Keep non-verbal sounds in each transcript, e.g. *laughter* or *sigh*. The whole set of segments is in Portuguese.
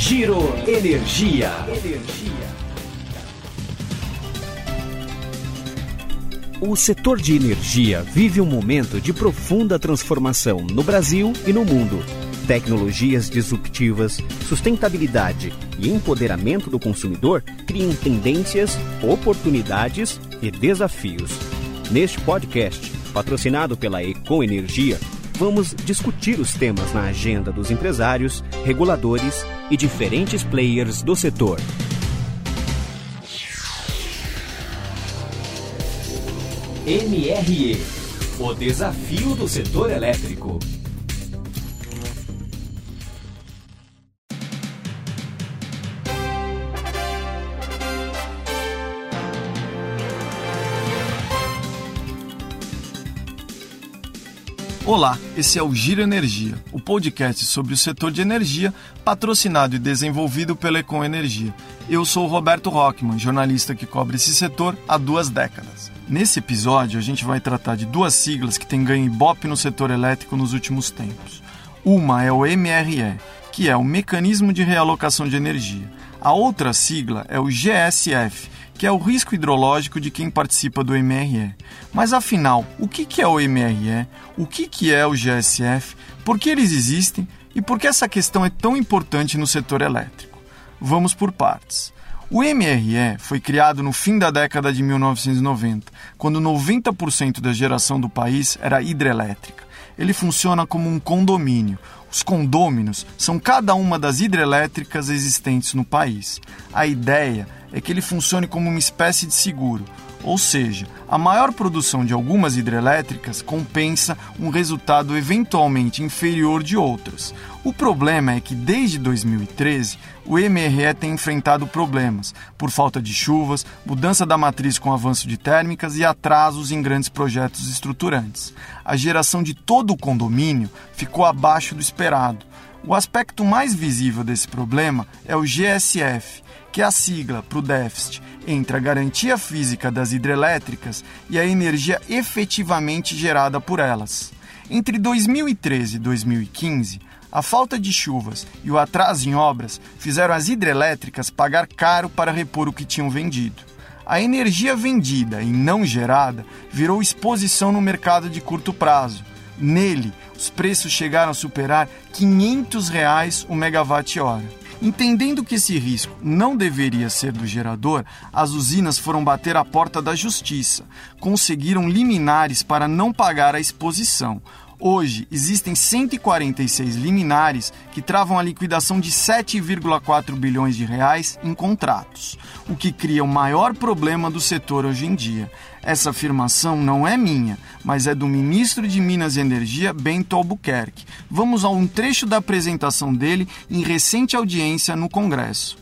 Giro Energia. O setor de energia vive um momento de profunda transformação no Brasil e no mundo. Tecnologias disruptivas, sustentabilidade e empoderamento do consumidor criam tendências, oportunidades e desafios. Neste podcast, patrocinado pela Econ Energia, vamos discutir os temas na agenda dos empresários, reguladores e diferentes players do setor. MRE O desafio do setor elétrico. Olá, esse é o Giro Energia, o podcast sobre o setor de energia, patrocinado e desenvolvido pela Econ Energia. Eu sou o Roberto Rockman, jornalista que cobre esse setor há duas décadas. Nesse episódio, a gente vai tratar de duas siglas que têm ganho ibope no setor elétrico nos últimos tempos. Uma é o MRE, que é o Mecanismo de Realocação de Energia. A outra sigla é o GSF, que é o risco hidrológico de quem participa do MRE. Mas afinal, o que é o MRE? O que é o GSF? Por que eles existem? E por que essa questão é tão importante no setor elétrico? Vamos por partes. O MRE foi criado no fim da década de 1990, quando 90% da geração do país era hidrelétrica. Ele funciona como um condomínio, os condôminos são cada uma das hidrelétricas existentes no país. A ideia é que ele funcione como uma espécie de seguro, ou seja, a maior produção de algumas hidrelétricas compensa um resultado eventualmente inferior de outras. O problema é que desde 2013 o MRE tem enfrentado problemas por falta de chuvas, mudança da matriz com avanço de térmicas e atrasos em grandes projetos estruturantes. A geração de todo o condomínio ficou abaixo do esperado. O aspecto mais visível desse problema é o GSF, que a sigla para o déficit entre a garantia física das hidrelétricas e a energia efetivamente gerada por elas. Entre 2013 e 2015, a falta de chuvas e o atraso em obras fizeram as hidrelétricas pagar caro para repor o que tinham vendido. A energia vendida e não gerada virou exposição no mercado de curto prazo. Nele, os preços chegaram a superar 500 reais o megawatt-hora. Entendendo que esse risco não deveria ser do gerador, as usinas foram bater à porta da justiça. Conseguiram liminares para não pagar a exposição. Hoje, existem 146 liminares que travam a liquidação de 7,4 bilhões de reais em contratos, o que cria o maior problema do setor hoje em dia. Essa afirmação não é minha, mas é do ministro de Minas e Energia, Bento Albuquerque. Vamos a um trecho da apresentação dele em recente audiência no Congresso.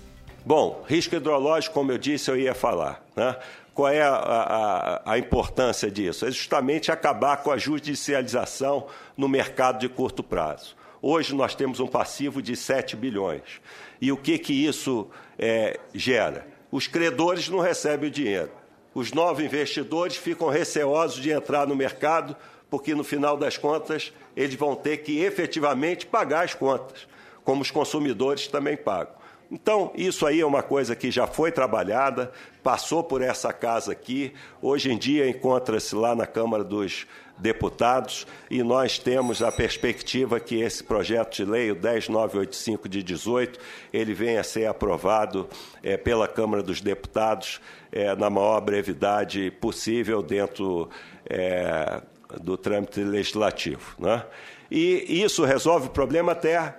Bom, risco hidrológico, como eu disse, eu ia falar. Né? Qual é a, a, a, importância disso? É justamente acabar com a judicialização no mercado de curto prazo. Hoje nós temos um passivo de 7 bilhões. E o que, que isso é, gera? Os credores não recebem o dinheiro. Os novos investidores ficam receosos de entrar no mercado, porque no final das contas eles vão ter que efetivamente pagar as contas, como os consumidores também pagam. Então, isso aí é uma coisa que já foi trabalhada, passou por essa casa aqui, hoje em dia encontra-se lá na Câmara dos Deputados e nós temos a perspectiva que esse projeto de lei, o 10985 de 18, ele venha a ser aprovado é, pela Câmara dos Deputados é, na maior brevidade possível dentro é, do trâmite legislativo. Né? E isso resolve o problema até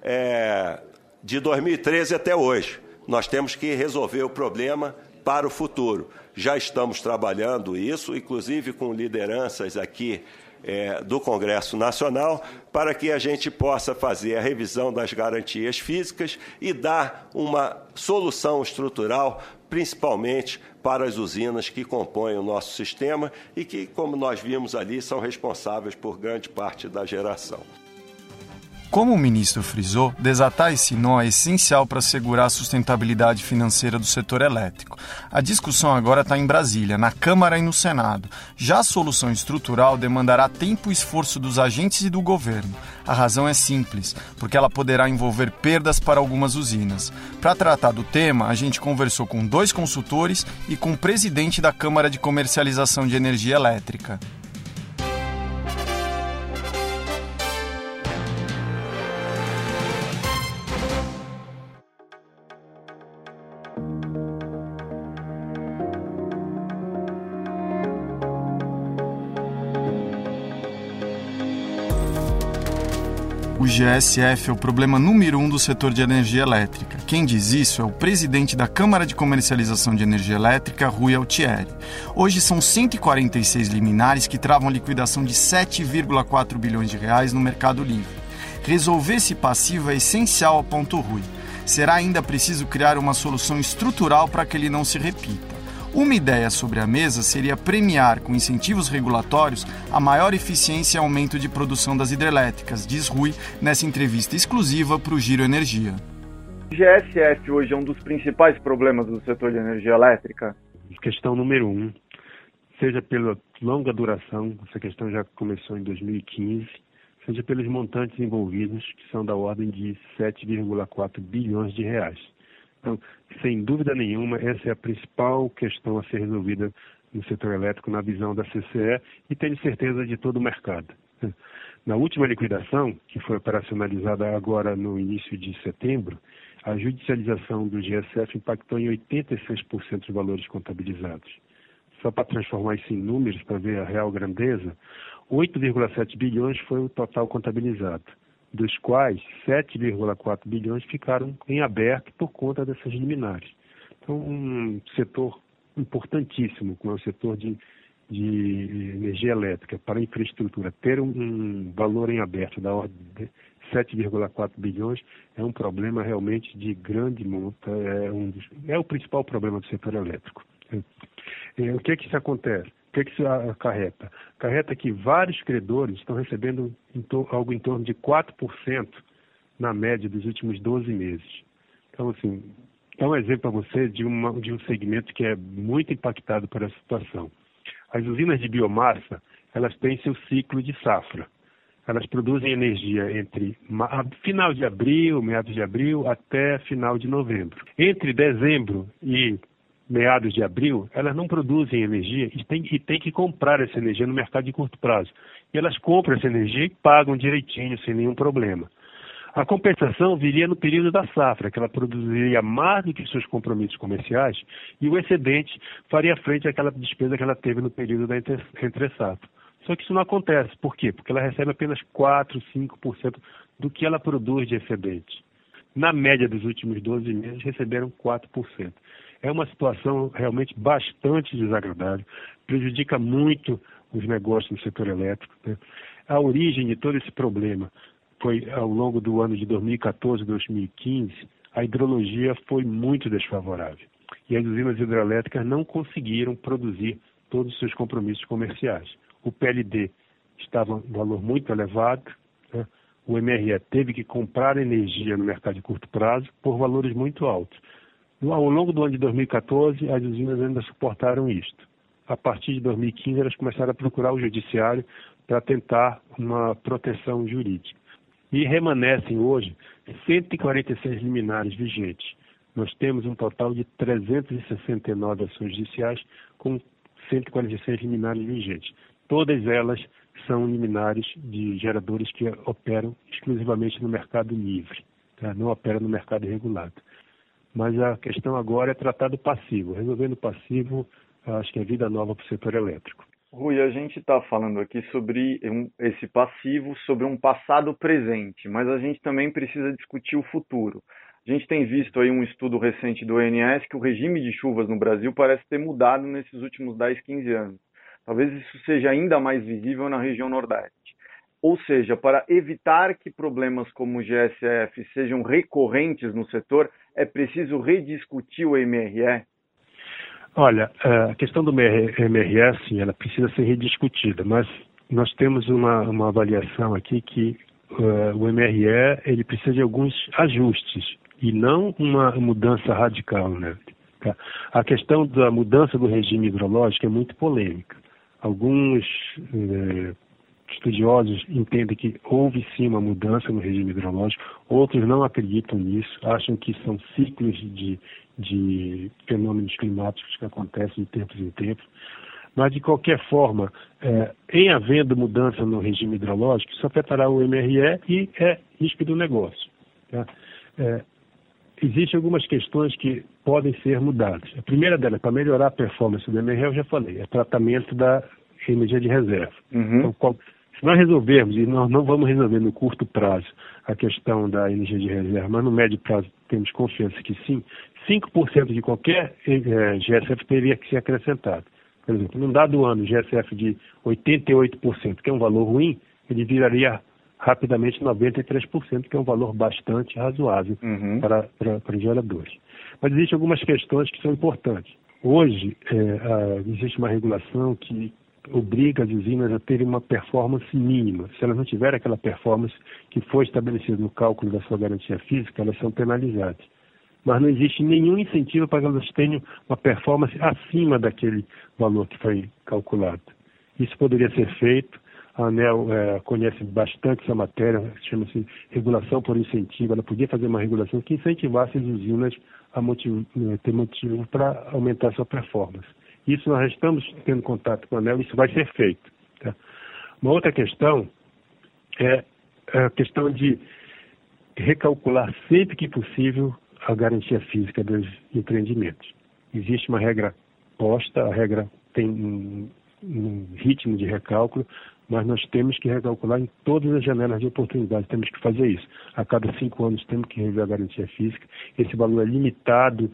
é, de 2013 até hoje. Nós temos que resolver o problema para o futuro. Já estamos trabalhando isso, inclusive com lideranças aqui é, do Congresso Nacional, para que a gente possa fazer a revisão das garantias físicas e dar uma solução estrutural, principalmente para as usinas que compõem o nosso sistema e que, como nós vimos ali, são responsáveis por grande parte da geração. Como o ministro frisou, desatar esse nó é essencial para assegurar a sustentabilidade financeira do setor elétrico. A discussão agora está em Brasília, na Câmara e no Senado. Já a solução estrutural demandará tempo e esforço dos agentes e do governo. A razão é simples, porque ela poderá envolver perdas para algumas usinas. Para tratar do tema, a gente conversou com dois consultores e com o presidente da Câmara de Comercialização de Energia Elétrica. GSF é o problema número um do setor de energia elétrica. Quem diz isso é o presidente da Câmara de Comercialização de Energia Elétrica, Rui Altieri. Hoje são 146 liminares que travam a liquidação de 7,4 bilhões de reais no mercado livre. Resolver esse passivo é essencial, ponto Rui. Será ainda preciso criar uma solução estrutural para que ele não se repita. Uma ideia sobre a mesa seria premiar com incentivos regulatórios a maior eficiência e aumento de produção das hidrelétricas, diz Rui nessa entrevista exclusiva para o Giro Energia. O GSF hoje é um dos principais problemas do setor de energia elétrica? Questão número um, seja pela longa duração, essa questão já começou em 2015, seja pelos montantes envolvidos, que são da ordem de 7,4 bilhões de reais. Então, sem dúvida nenhuma, essa é a principal questão a ser resolvida no setor elétrico, na visão da CCE, e tenho certeza de todo o mercado. Na última liquidação, que foi operacionalizada agora no início de setembro, a judicialização do GSF impactou em 86% dos valores contabilizados. Só para transformar isso em números, para ver a real grandeza, 8,7 bilhões foi o total contabilizado dos quais 7,4 bilhões ficaram em aberto por conta dessas liminares. Então, um setor importantíssimo, como é o setor de, de energia elétrica, para infraestrutura, ter um, um valor em aberto da ordem de 7,4 bilhões é um problema realmente de grande monta, é, um é o principal problema do setor elétrico. É, o que é que isso acontece? Que, que isso acarreta? Acarreta que vários credores estão recebendo em algo em torno de 4% na média dos últimos 12 meses. Então, assim, é um exemplo para você de, uma, de um segmento que é muito impactado por essa situação. As usinas de biomassa, elas têm seu ciclo de safra. Elas produzem energia entre final de abril, meados de abril, até final de novembro. Entre dezembro e meados de abril, elas não produzem energia e têm, e têm que comprar essa energia no mercado de curto prazo. E elas compram essa energia e pagam direitinho, sem nenhum problema. A compensação viria no período da safra, que ela produziria mais do que seus compromissos comerciais e o excedente faria frente àquela despesa que ela teve no período da entre-safra. Só que isso não acontece. Por quê? Porque ela recebe apenas 4, 5% do que ela produz de excedente. Na média dos últimos 12 meses, receberam 4%. É uma situação realmente bastante desagradável, prejudica muito os negócios no setor elétrico. Né? A origem de todo esse problema foi ao longo do ano de 2014 e 2015, a hidrologia foi muito desfavorável e as usinas hidrelétricas não conseguiram produzir todos os seus compromissos comerciais. O PLD estava um valor muito elevado, né? o MRE teve que comprar energia no mercado de curto prazo por valores muito altos. Ao longo do ano de 2014, as usinas ainda suportaram isto. A partir de 2015, elas começaram a procurar o judiciário para tentar uma proteção jurídica. E remanescem hoje 146 liminares vigentes. Nós temos um total de 369 ações judiciais com 146 liminares vigentes. Todas elas são liminares de geradores que operam exclusivamente no mercado livre, tá? não operam no mercado regulado mas a questão agora é tratar do passivo. Resolvendo o passivo, acho que é vida nova para o setor elétrico. Rui, a gente está falando aqui sobre um, esse passivo, sobre um passado presente, mas a gente também precisa discutir o futuro. A gente tem visto aí um estudo recente do ONS que o regime de chuvas no Brasil parece ter mudado nesses últimos 10, 15 anos. Talvez isso seja ainda mais visível na região Nordeste. Ou seja, para evitar que problemas como o GSF sejam recorrentes no setor, é preciso rediscutir o MRE? Olha, é, a questão do MRE, sim, ela precisa ser rediscutida, mas nós temos uma, uma avaliação aqui que uh, o MRE ele precisa de alguns ajustes e não uma mudança radical, né? Tá? A questão da mudança do regime hidrológico é muito polêmica. Alguns eh, estudiosos entendem que houve sim uma mudança no regime hidrológico, outros não acreditam nisso, acham que são ciclos de, de fenômenos climáticos que acontecem de tempos em tempos. Mas, de qualquer forma, é, em havendo mudança no regime hidrológico, isso afetará o MRE e é risco do negócio. Tá? É, existem algumas questões que podem ser mudadas. A primeira delas, para melhorar a performance do MRE, eu já falei, é tratamento da energia de reserva. Uhum. Então, qual, se nós resolvermos, e nós não vamos resolver no curto prazo a questão da energia de reserva, mas no médio prazo temos confiança que sim, 5% de qualquer é, eh, GSF teria que ser acrescentado. Por exemplo, num dado ano, GSF de 88%, que é um valor ruim, ele viraria rapidamente 93%, que é um valor bastante razoável uhum. para, para, para geradores. Mas existem algumas questões que são importantes. Hoje, é, a, existe uma regulação que obriga as usinas a terem uma performance mínima. Se elas não tiverem aquela performance que foi estabelecida no cálculo da sua garantia física, elas são penalizadas. Mas não existe nenhum incentivo para que elas tenham uma performance acima daquele valor que foi calculado. Isso poderia ser feito. A ANEL é, conhece bastante essa matéria, chama-se regulação por incentivo. Ela podia fazer uma regulação que incentivasse as usinas a motivo, né, ter motivo para aumentar sua performance. Isso nós estamos tendo contato com a ANEL, isso vai ser feito. Tá? Uma outra questão é a questão de recalcular sempre que possível a garantia física dos empreendimentos. Existe uma regra posta, a regra tem um, um ritmo de recálculo, mas nós temos que recalcular em todas as janelas de oportunidade, temos que fazer isso. A cada cinco anos temos que rever a garantia física. Esse valor é limitado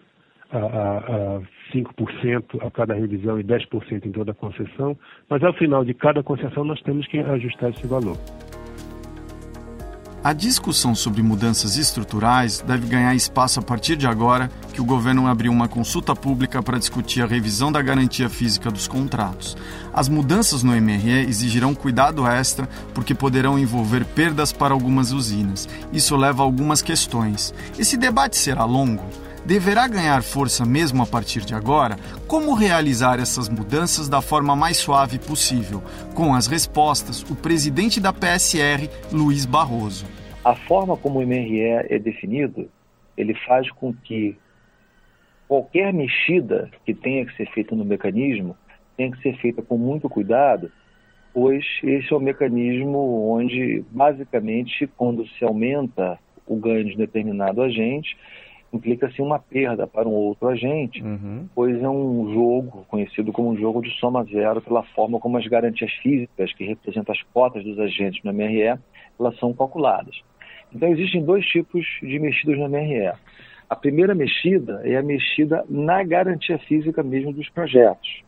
a, a, a 5% a cada revisão e 10% em toda a concessão, mas ao final de cada concessão nós temos que ajustar esse valor. A discussão sobre mudanças estruturais deve ganhar espaço a partir de agora que o governo abriu uma consulta pública para discutir a revisão da garantia física dos contratos. As mudanças no MRE exigirão cuidado extra porque poderão envolver perdas para algumas usinas. Isso leva a algumas questões. Esse debate será longo? Deverá ganhar força mesmo a partir de agora, como realizar essas mudanças da forma mais suave possível? Com as respostas, o presidente da PSR, Luiz Barroso. A forma como o MRE é definido, ele faz com que qualquer mexida que tenha que ser feita no mecanismo tenha que ser feita com muito cuidado, pois esse é o mecanismo onde, basicamente, quando se aumenta o ganho de determinado agente, implica-se uma perda para um outro agente, uhum. pois é um jogo conhecido como um jogo de soma zero pela forma como as garantias físicas, que representam as cotas dos agentes no MRE, elas são calculadas. Então existem dois tipos de mexidas no MRE. A primeira mexida é a mexida na garantia física mesmo dos projetos,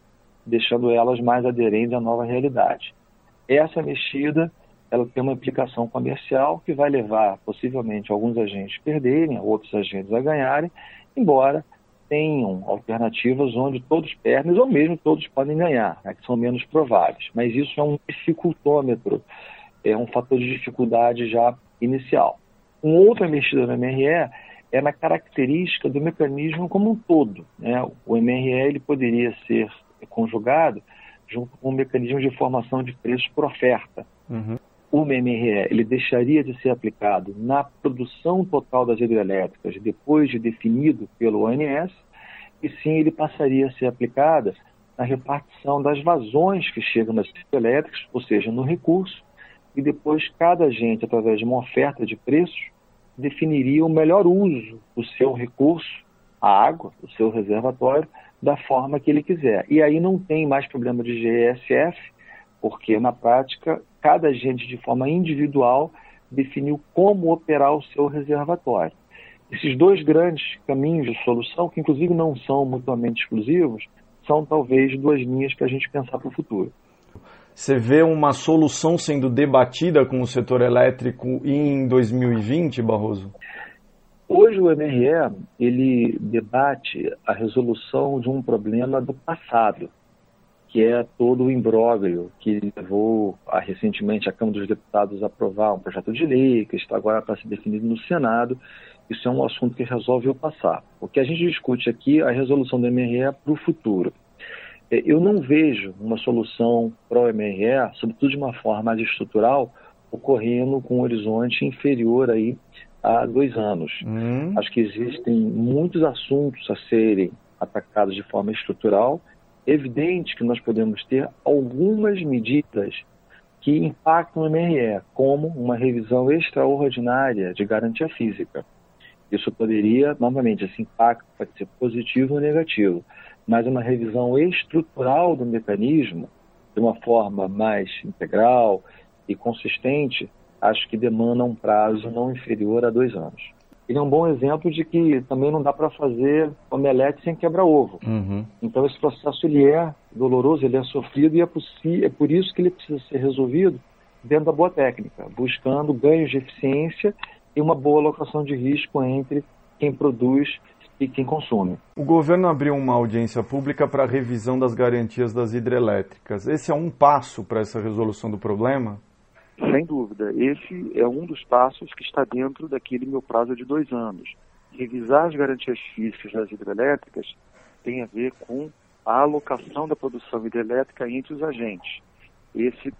deixando elas mais aderentes à nova realidade. Essa mexida ela tem uma implicação comercial que vai levar possivelmente alguns agentes a perderem, outros agentes a ganharem, embora tenham alternativas onde todos perdem ou mesmo todos podem ganhar, né, que são menos prováveis. Mas isso é um dificultômetro, é um fator de dificuldade já inicial. Uma outra mexida no MRE é na característica do mecanismo como um todo. Né? O MRE ele poderia ser conjugado junto com o mecanismo de formação de preços por oferta. Uhum o MMRE ele deixaria de ser aplicado na produção total das hidrelétricas depois de definido pelo ONS, e sim ele passaria a ser aplicado na repartição das vazões que chegam nas hidrelétricas, ou seja, no recurso, e depois cada agente, através de uma oferta de preços, definiria o melhor uso do seu recurso, a água, do seu reservatório, da forma que ele quiser. E aí não tem mais problema de GSF, porque na prática cada agente de forma individual definiu como operar o seu reservatório. Esses dois grandes caminhos de solução, que inclusive não são mutuamente exclusivos, são talvez duas linhas para a gente pensar para o futuro. Você vê uma solução sendo debatida com o setor elétrico em 2020, Barroso? Hoje o MRE ele debate a resolução de um problema do passado, que é todo o imbróglio que levou a, recentemente a Câmara dos Deputados a aprovar um projeto de lei que está agora para ser definido no Senado isso é um assunto que resolve o passar. O que a gente discute aqui é a resolução do MRE para o futuro. É, eu não vejo uma solução para o MRE, sobretudo de uma forma mais estrutural, ocorrendo com um horizonte inferior aí a dois anos. Hum. Acho que existem muitos assuntos a serem atacados de forma estrutural. Evidente que nós podemos ter algumas medidas que impactam o MRE, como uma revisão extraordinária de garantia física. Isso poderia, novamente, esse impacto pode ser positivo ou negativo, mas uma revisão estrutural do mecanismo, de uma forma mais integral e consistente, acho que demanda um prazo não inferior a dois anos. Ele é um bom exemplo de que também não dá para fazer omelete sem quebra-ovo. Uhum. Então esse processo ele é doloroso, ele é sofrido e é, é por isso que ele precisa ser resolvido dentro da boa técnica, buscando ganhos de eficiência e uma boa alocação de risco entre quem produz e quem consome. O governo abriu uma audiência pública para a revisão das garantias das hidrelétricas. Esse é um passo para essa resolução do problema? Sem dúvida. Esse é um dos passos que está dentro daquele meu prazo de dois anos. Revisar as garantias físicas das hidrelétricas tem a ver com a alocação da produção hidrelétrica entre os agentes. Esse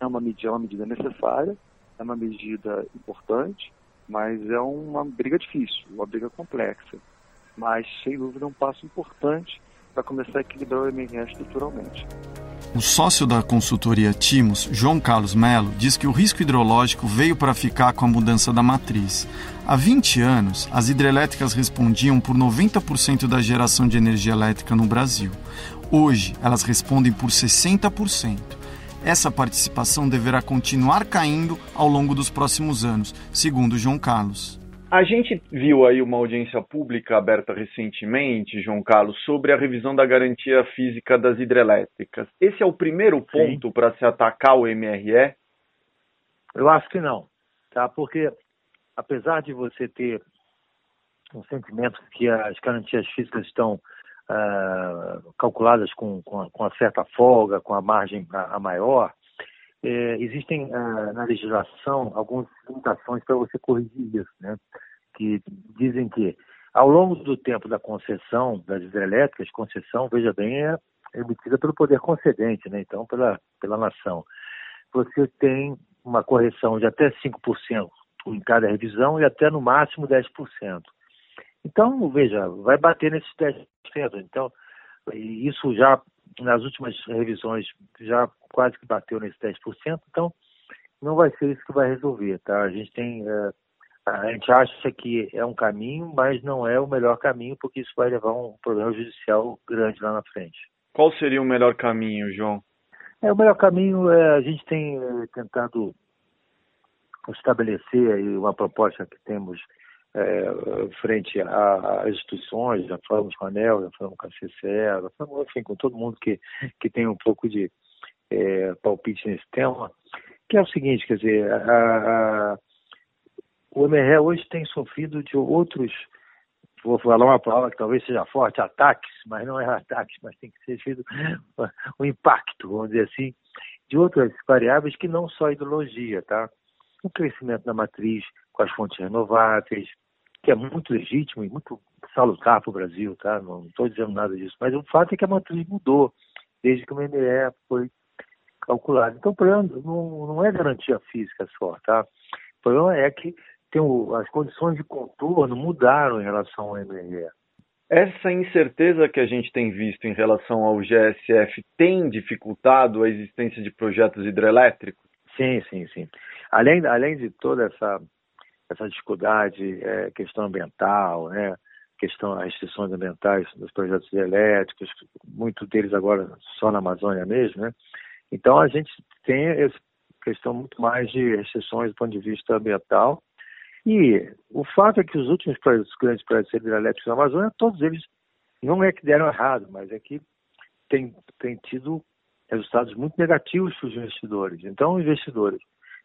é uma medida, é uma medida necessária, é uma medida importante, mas é uma briga difícil, uma briga complexa. Mas, sem dúvida, é um passo importante para começar a equilibrar o MRS estruturalmente. O sócio da consultoria Timos, João Carlos Melo, diz que o risco hidrológico veio para ficar com a mudança da matriz. Há 20 anos, as hidrelétricas respondiam por 90% da geração de energia elétrica no Brasil. Hoje, elas respondem por 60%. Essa participação deverá continuar caindo ao longo dos próximos anos, segundo João Carlos. A gente viu aí uma audiência pública aberta recentemente, João Carlos, sobre a revisão da garantia física das hidrelétricas. Esse é o primeiro ponto para se atacar o MRE? Eu acho que não, tá? Porque apesar de você ter um sentimento que as garantias físicas estão uh, calculadas com, com, com, uma certa folga, com a margem a, a maior, é, existem ah, na legislação algumas limitações para você corrigir isso, né? que dizem que ao longo do tempo da concessão das hidrelétricas, concessão, veja bem, é emitida pelo poder concedente, né? então pela, pela nação. Você tem uma correção de até 5% em cada revisão e até no máximo 10%. Então, veja, vai bater nesses 10%. Então, isso já nas últimas revisões já quase que bateu nesse 10%, então não vai ser isso que vai resolver, tá? A gente tem, é, a gente acha que é um caminho, mas não é o melhor caminho, porque isso vai levar a um problema judicial grande lá na frente. Qual seria o melhor caminho, João? É, o melhor caminho é a gente tem é, tentado estabelecer aí uma proposta que temos é, frente às instituições, já falamos com a ANEL, já falamos com a CCE, já falamos enfim, com todo mundo que, que tem um pouco de é, palpite nesse tema, que é o seguinte, quer dizer, a, a, o MRE hoje tem sofrido de outros, vou falar uma palavra que talvez seja forte, ataques, mas não é ataques, mas tem que ser sido o *laughs* impacto, vamos dizer assim, de outras variáveis que não só a ideologia, tá? O crescimento da matriz com as fontes renováveis, que é muito legítimo e muito salutar para o Brasil, tá? Não estou dizendo nada disso, mas o fato é que a matriz mudou desde que o MME foi calculado. Então, o problema não, não é garantia física só, tá? O problema é que tem o, as condições de contorno mudaram em relação ao MRE. Essa incerteza que a gente tem visto em relação ao GSF tem dificultado a existência de projetos hidrelétricos? Sim, sim, sim. Além, além de toda essa essa dificuldade, é, questão ambiental, né? questão das restrições ambientais dos projetos elétricos, muito deles agora só na Amazônia mesmo, né? Então a gente tem essa questão muito mais de restrições do ponto de vista ambiental. E o fato é que os últimos projetos, grandes projetos hidrelétricos na Amazônia, todos eles não é que deram errado, mas é que tem, tem tido resultados muito negativos para os investidores. Então, investidores,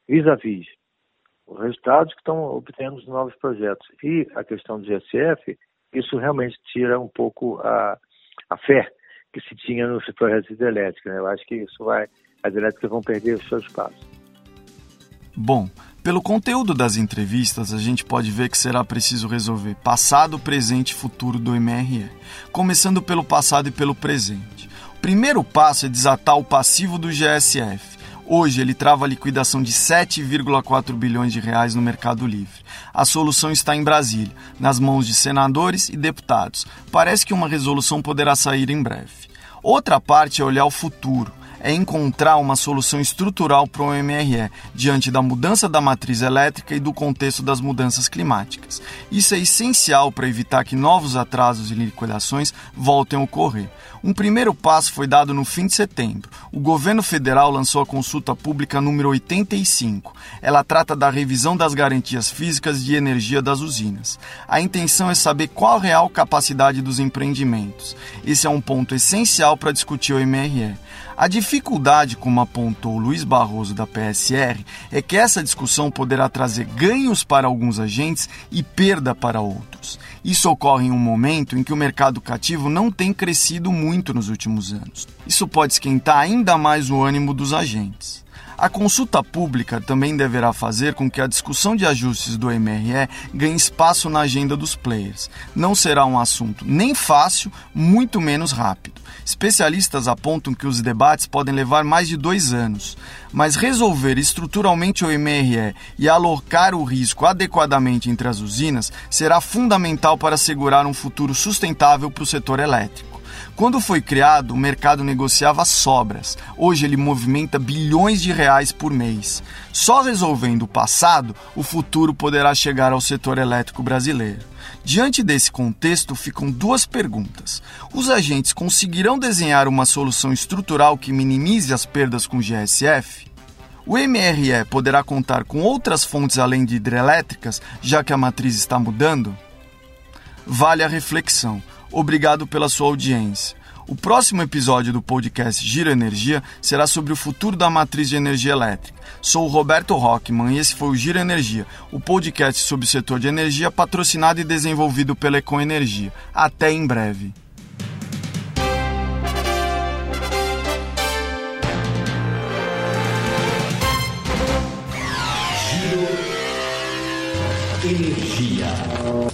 vis-à-vis os resultados que estão obtendo os novos projetos. E a questão do GSF, isso realmente tira um pouco a, a fé que se tinha nos projetos hidrelétricos. Né? Eu acho que isso vai, as elétricas vão perder o seu espaço. Bom, Pelo conteúdo das entrevistas, a gente pode ver que será preciso resolver passado, presente e futuro do MRE, começando pelo passado e pelo presente. O primeiro passo é desatar o passivo do GSF. Hoje ele trava a liquidação de 7,4 bilhões de reais no Mercado Livre. A solução está em Brasília, nas mãos de senadores e deputados. Parece que uma resolução poderá sair em breve. Outra parte é olhar o futuro é encontrar uma solução estrutural para o MRE diante da mudança da matriz elétrica e do contexto das mudanças climáticas. Isso é essencial para evitar que novos atrasos e liquidações voltem a ocorrer. Um primeiro passo foi dado no fim de setembro. O governo federal lançou a consulta pública número 85. Ela trata da revisão das garantias físicas de energia das usinas. A intenção é saber qual a real capacidade dos empreendimentos. Esse é um ponto essencial para discutir o MRE. A dificuldade, como apontou Luiz Barroso da PSR, é que essa discussão poderá trazer ganhos para alguns agentes e perda para outros. Isso ocorre em um momento em que o mercado cativo não tem crescido muito nos últimos anos. Isso pode esquentar ainda mais o ânimo dos agentes. A consulta pública também deverá fazer com que a discussão de ajustes do MRE ganhe espaço na agenda dos players. Não será um assunto nem fácil, muito menos rápido. Especialistas apontam que os debates podem levar mais de dois anos, mas resolver estruturalmente o MRE e alocar o risco adequadamente entre as usinas será fundamental para assegurar um futuro sustentável para o setor elétrico. Quando foi criado, o mercado negociava sobras. Hoje ele movimenta bilhões de reais por mês. Só resolvendo o passado, o futuro poderá chegar ao setor elétrico brasileiro. Diante desse contexto, ficam duas perguntas. Os agentes conseguirão desenhar uma solução estrutural que minimize as perdas com GSF? O MRE poderá contar com outras fontes além de hidrelétricas, já que a matriz está mudando? Vale a reflexão. Obrigado pela sua audiência. O próximo episódio do podcast Giro Energia será sobre o futuro da matriz de energia elétrica. Sou o Roberto Rockman e esse foi o Giro Energia, o podcast sobre o setor de energia patrocinado e desenvolvido pela Econ Energia. Até em breve. Giro Energia.